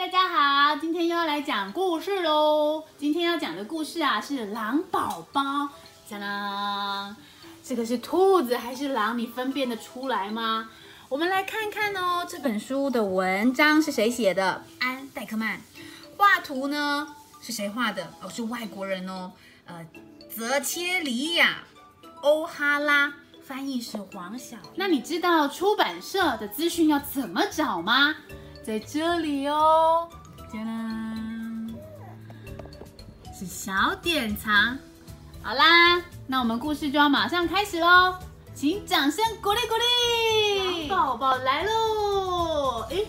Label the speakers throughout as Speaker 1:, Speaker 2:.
Speaker 1: 大家好，今天又要来讲故事喽。今天要讲的故事啊是狼宝宝。讲啦，这个是兔子还是狼？你分辨得出来吗？我们来看看哦，这本书的文章是谁写的？安·戴克曼。画图呢是谁画的？哦，是外国人哦。呃，泽切里亚·欧哈拉。翻译是黄晓。那你知道出版社的资讯要怎么找吗？在这里哦，噔噔，是小典藏。好啦，那我们故事就要马上开始喽，请掌声鼓励鼓励。宝宝来喽！诶，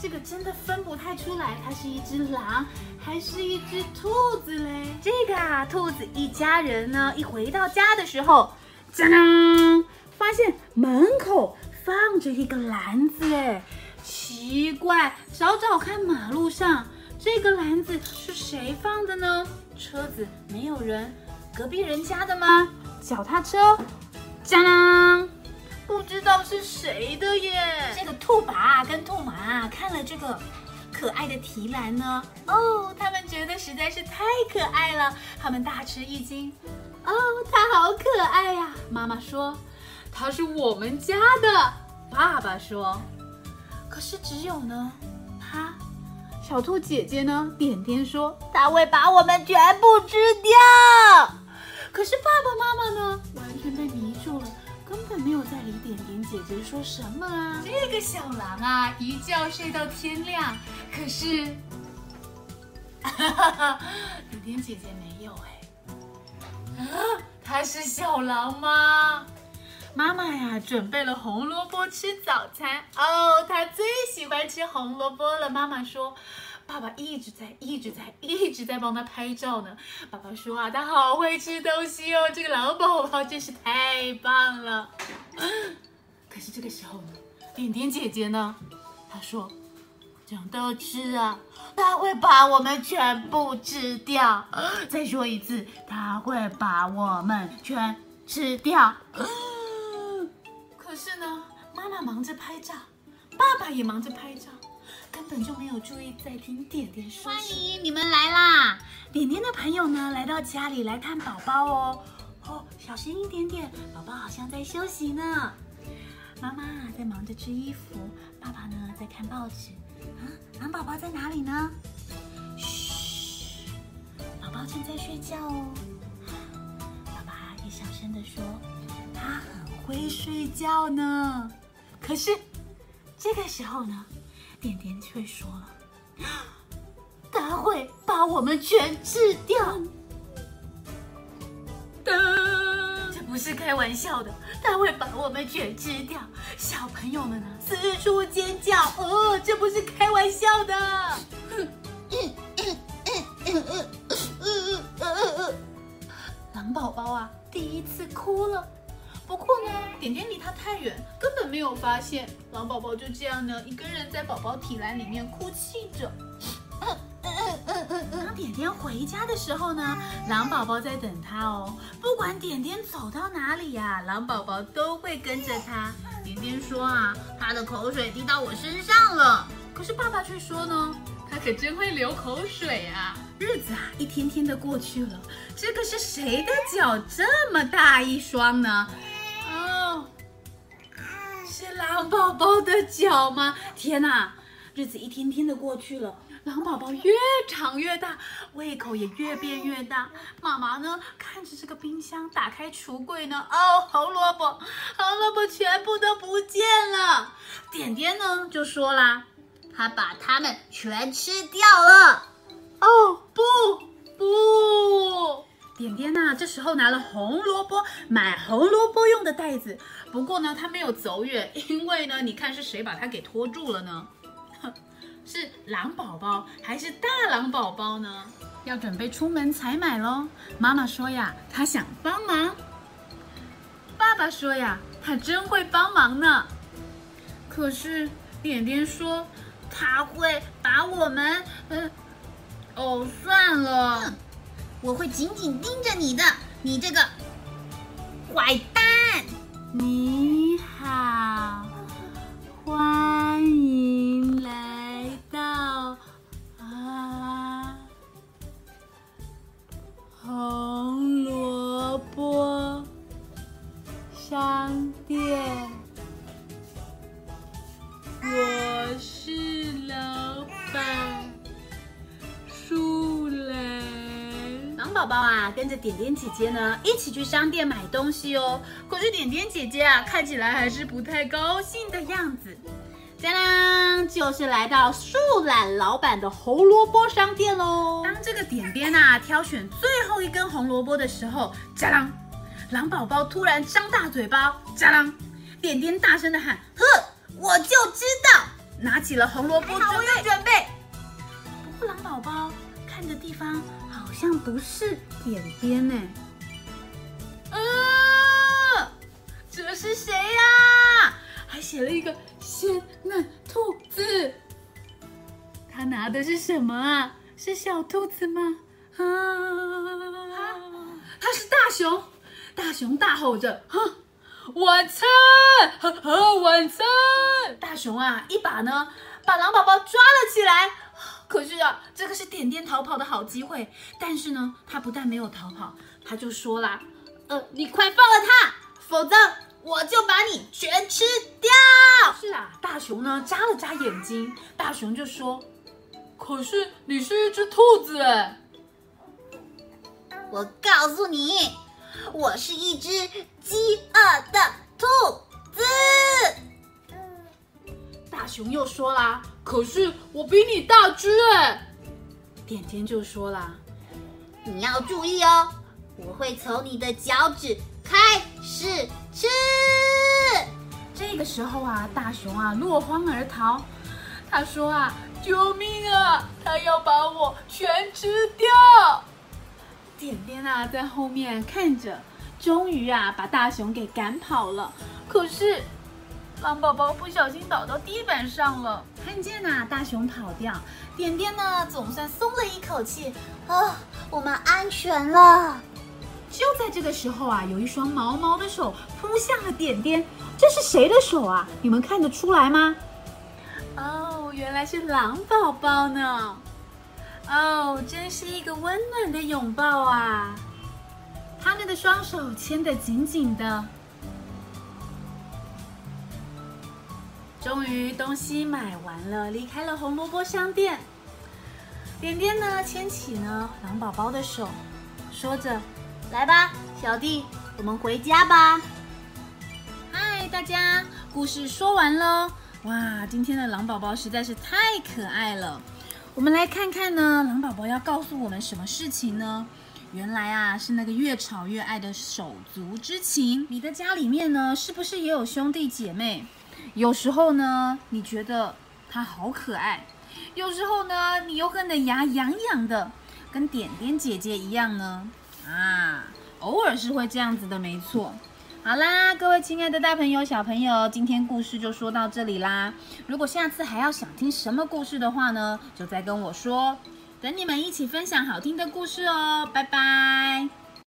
Speaker 1: 这个真的分不太出来，它是一只狼还是一只兔子嘞？这个啊，兔子一家人呢，一回到家的时候，噔，发现门口放着一个篮子，哎。奇怪，找找看，马路上这个篮子是谁放的呢？车子没有人，隔壁人家的吗？脚踏车，蟑螂，不知道是谁的耶。这个兔爸跟兔妈看了这个可爱的提篮呢，哦，他们觉得实在是太可爱了，他们大吃一惊。哦，它好可爱呀！妈妈说，它是我们家的。爸爸说。可是只有呢，他小兔姐姐呢？点点说他会把我们全部吃掉。可是爸爸妈妈呢？完全被迷住了，根本没有在理点点姐姐说什么啊。这个小狼啊，一觉睡到天亮。可是，哈哈点点姐姐没有哎。啊，他是小狼吗？妈妈呀，准备了红萝卜吃早餐哦，他最喜欢吃红萝卜了。妈妈说，爸爸一直在、一直在、一直在帮他拍照呢。爸爸说啊，他好会吃东西哦，这个老宝宝真是太棒了。可是这个时候呢，点点姐姐呢，她说，长大吃啊，他会把我们全部吃掉。再说一次，他会把我们全吃掉。可是呢，妈妈忙着拍照，爸爸也忙着拍照，根本就没有注意在听点点说。欢迎你们来啦！点点的朋友呢，来到家里来看宝宝哦。哦，小心一点点，宝宝好像在休息呢。妈妈在忙着织衣服，爸爸呢在看报纸。啊，狼宝宝在哪里呢？嘘，宝宝正在睡觉哦。爸爸也小声的说，他很。会睡觉呢，可是这个时候呢，点点却说了，他会把我们全吃掉。这不是开玩笑的，他会把我们全吃掉。小朋友们呢，四处尖叫。哦，这不是开玩笑的。狼宝宝啊，第一次哭了。不过呢，点点离他太远，根本没有发现狼宝宝就这样呢，一个人在宝宝体篮里面哭泣着。当点点回家的时候呢，狼宝宝在等他哦。不管点点走到哪里呀，狼宝宝都会跟着他。点点说啊，他的口水滴到我身上了。可是爸爸却说呢，他可真会流口水啊。日子啊，一天天的过去了，这个是谁的脚这么大一双呢？是狼宝宝的脚吗？天哪！日子一天天的过去了，狼宝宝越长越大，胃口也越变越大。妈妈呢，看着这个冰箱，打开橱柜呢，哦，红萝卜，红萝卜全部都不见了。点点呢，就说啦，他把它们全吃掉了。哦，点点呐，这时候拿了红萝卜买红萝卜用的袋子。不过呢，他没有走远，因为呢，你看是谁把他给拖住了呢？是狼宝宝还是大狼宝宝呢？要准备出门采买喽。妈妈说呀，他想帮忙。爸爸说呀，他真会帮忙呢。可是点点说他会把我们……嗯，哦，算了。
Speaker 2: 我会紧紧盯着你的，你这个坏蛋！
Speaker 1: 你好，宝宝啊，跟着点点姐姐呢一起去商店买东西哦。可是点点姐姐啊，看起来还是不太高兴的样子。当当，就是来到树懒老板的红萝卜商店喽。当这个点点啊挑选最后一根红萝卜的时候，加啷，狼宝宝突然张大嘴巴，加啷，点点大声的喊：“
Speaker 2: 呵，我就知道！”
Speaker 1: 拿起了红萝卜，
Speaker 2: 我有准备。
Speaker 1: 不过狼宝宝看的地方好像不是点点呢。呃，这是谁呀？还写了一个鲜嫩兔子。他拿的是什么啊？是小兔子吗？啊，他是大熊。大熊大吼着：“哼！”晚餐，呵呵，晚餐！大熊啊，一把呢把狼宝宝抓了起来。可是啊，这个是点点逃跑的好机会。但是呢，他不但没有逃跑，他就说啦：“
Speaker 2: 呃，你快放了他，否则我就把你全吃掉。”
Speaker 1: 是啊，大熊呢眨了眨眼睛，大熊就说：“可是你是一只兔子哎。”
Speaker 2: 我告诉你。我是一只饥饿的兔子。
Speaker 1: 大熊又说啦：“可是我比你大只哎。”点点就说啦：“
Speaker 2: 你要注意哦，我会从你的脚趾开始吃。”
Speaker 1: 这个时候啊，大熊啊落荒而逃。他说啊：“救命啊！他要把我全吃掉。”点点啊，在后面看着，终于啊，把大熊给赶跑了。可是，狼宝宝不小心倒到地板上了。看见呐，大熊跑掉，点点呢，总算松了一口气。
Speaker 2: 啊，我们安全了。
Speaker 1: 就在这个时候啊，有一双毛毛的手扑向了点点。这是谁的手啊？你们看得出来吗？哦，原来是狼宝宝呢。哦，真是一个温暖的拥抱啊！他们的双手牵得紧紧的。终于东西买完了，离开了红萝卜商店。点点呢，牵起呢狼宝宝的手，说着：“来吧，小弟，我们回家吧。”嗨，大家，故事说完喽！哇，今天的狼宝宝实在是太可爱了。我们来看看呢，狼宝宝要告诉我们什么事情呢？原来啊，是那个越吵越爱的手足之情。你的家里面呢，是不是也有兄弟姐妹？有时候呢，你觉得它好可爱；有时候呢，你又恨得牙痒痒的，跟点点姐姐一样呢。啊，偶尔是会这样子的，没错。好啦，各位亲爱的大朋友、小朋友，今天故事就说到这里啦。如果下次还要想听什么故事的话呢，就再跟我说，等你们一起分享好听的故事哦。拜拜。